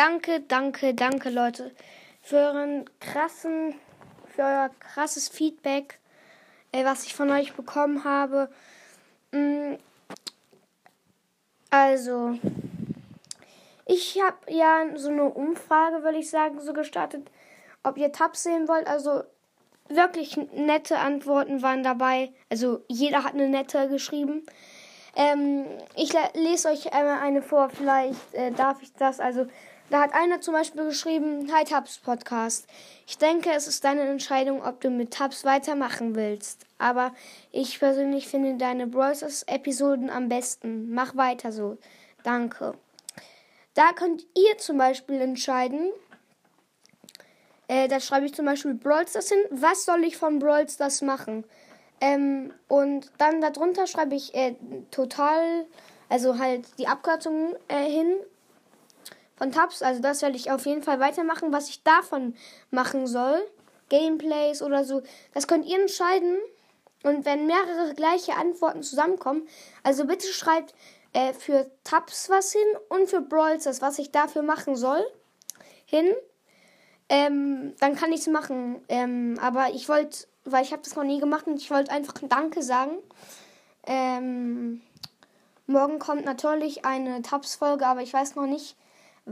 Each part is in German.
danke, danke, danke, Leute, für euren krassen, für euer krasses Feedback, äh, was ich von euch bekommen habe. Mm, also, ich habe ja so eine Umfrage, würde ich sagen, so gestartet, ob ihr Tabs sehen wollt. Also wirklich nette Antworten waren dabei. Also jeder hat eine nette geschrieben. Ähm, ich lese euch einmal eine vor, vielleicht äh, darf ich das. Also, da hat einer zum Beispiel geschrieben, Hi Tabs Podcast. Ich denke, es ist deine Entscheidung, ob du mit Tabs weitermachen willst. Aber ich persönlich finde deine Bros. Episoden am besten. Mach weiter so. Danke. Da könnt ihr zum Beispiel entscheiden. Äh, da schreibe ich zum Beispiel Brawl Stars hin. Was soll ich von Brawl Stars machen? Ähm, und dann darunter schreibe ich äh, total, also halt die Abkürzung äh, hin von Tabs. Also das werde ich auf jeden Fall weitermachen. Was ich davon machen soll, Gameplays oder so, das könnt ihr entscheiden. Und wenn mehrere gleiche Antworten zusammenkommen, also bitte schreibt äh, für Tabs was hin und für Brawlstars, was ich dafür machen soll, hin. Ähm, dann kann ich es machen. Ähm, aber ich wollte weil ich habe das noch nie gemacht und ich wollte einfach Danke sagen. Ähm, morgen kommt natürlich eine Tabs-Folge, aber ich weiß noch nicht,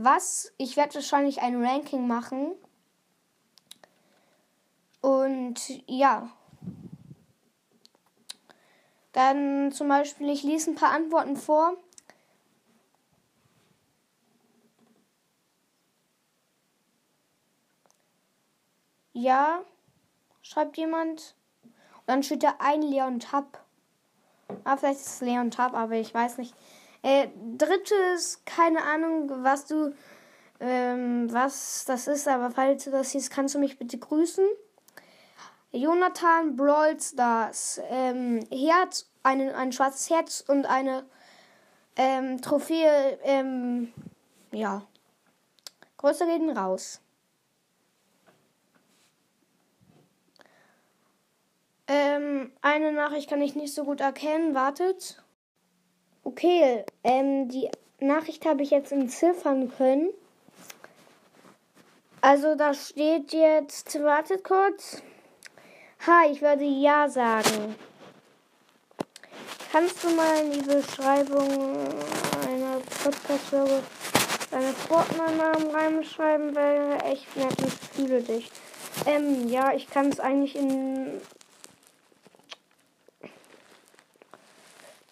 was. Ich werde wahrscheinlich ein Ranking machen. Und ja. Dann zum Beispiel, ich lese ein paar Antworten vor. Ja schreibt jemand. Und dann steht da ein Leon Tab. Ah, vielleicht ist es Leon Tab, aber ich weiß nicht. Äh, drittes, keine Ahnung, was du, ähm, was das ist, aber falls du das siehst, kannst du mich bitte grüßen. Jonathan Brawl Stars, ähm, Herz, ein, ein schwarzes Herz und eine ähm, Trophäe, ähm, ja. Größer gehen raus. Ähm, eine Nachricht kann ich nicht so gut erkennen. Wartet. Okay, ähm, die Nachricht habe ich jetzt entziffern können. Also da steht jetzt, wartet kurz. Hi, ich würde Ja sagen. Kannst du mal in die Beschreibung einer Podcast-Folge deine Fortnite-Namen reinschreiben? Wäre echt nett, ich fühle dich. Ähm, ja, ich kann es eigentlich in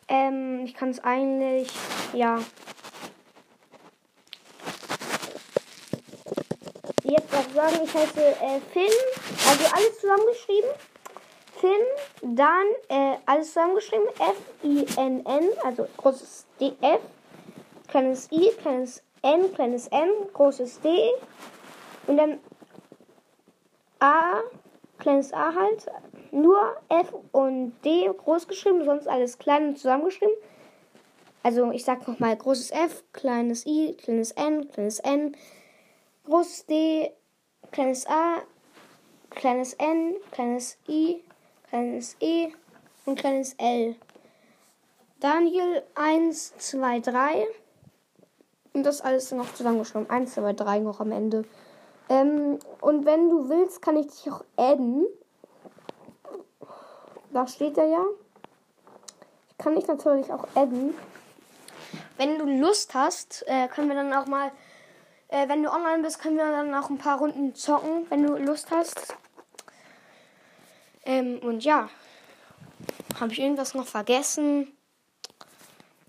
Ähm, ich kann es eigentlich, ja. Jetzt auch sagen, ich heiße äh, Finn, also alles zusammengeschrieben. Finn, dann äh, alles zusammengeschrieben, F-I-N-N, also großes D, F, kleines I, kleines N, kleines N, großes D und dann A, kleines A halt, nur F und D groß geschrieben, sonst alles klein und zusammengeschrieben. Also ich sag nochmal großes F, kleines I, kleines N, kleines N, großes D, kleines A, kleines N, kleines I, kleines E und kleines L. Daniel 1, 2, 3. Und das alles noch zusammengeschrieben. 1, 2, 3 noch am Ende. Ähm, und wenn du willst, kann ich dich auch adden. Da steht er ja. Ich kann dich natürlich auch adden. Wenn du Lust hast, äh, können wir dann auch mal, äh, wenn du online bist, können wir dann auch ein paar Runden zocken, wenn du Lust hast. Ähm, und ja. Habe ich irgendwas noch vergessen?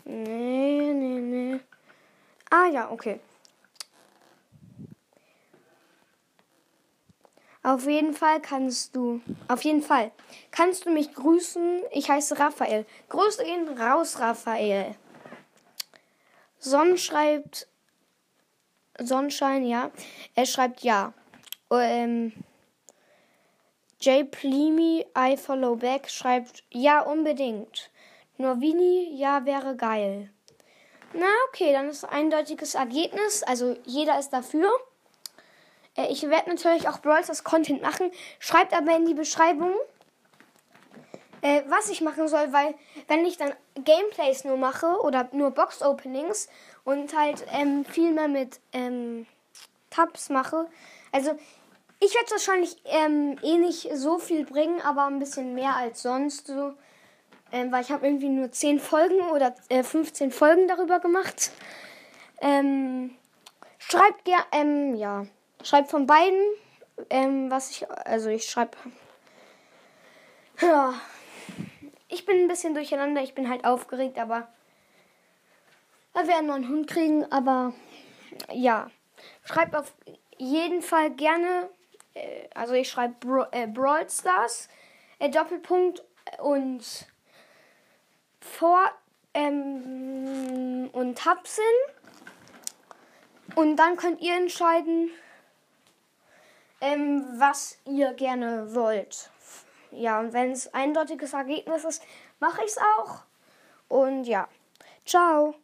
Nee, nee, nee. Ah ja, okay. Auf jeden Fall kannst du, auf jeden Fall kannst du mich grüßen. Ich heiße Raphael. Grüße gehen raus, Raphael. Sonn schreibt, Sonnenschein, ja. Er schreibt ja. Ähm, J. Plimi, I follow back, schreibt ja unbedingt. Norvini, ja wäre geil. Na okay, dann ist ein eindeutiges Ergebnis. Also jeder ist dafür. Äh, ich werde natürlich auch Brawl Stars Content machen. Schreibt aber in die Beschreibung, äh, was ich machen soll, weil wenn ich dann Gameplays nur mache oder nur Box Openings und halt ähm, viel mehr mit ähm, Tabs mache. Also ich werde wahrscheinlich ähm, eh nicht so viel bringen, aber ein bisschen mehr als sonst so. Ähm, weil ich habe irgendwie nur 10 Folgen oder äh, 15 Folgen darüber gemacht. Ähm, schreibt gerne, ähm, ja, schreibt von beiden, ähm, was ich, also ich schreibe, ja, ich bin ein bisschen durcheinander, ich bin halt aufgeregt, aber wir werden noch einen Hund kriegen, aber ja, schreibt auf jeden Fall gerne äh, also ich schreibe Bra äh, Brawl Stars, äh, Doppelpunkt und vor ähm, und Tapsin. Und dann könnt ihr entscheiden, ähm, was ihr gerne wollt. Ja, und wenn es eindeutiges Ergebnis ist, mache ich es auch. Und ja, ciao.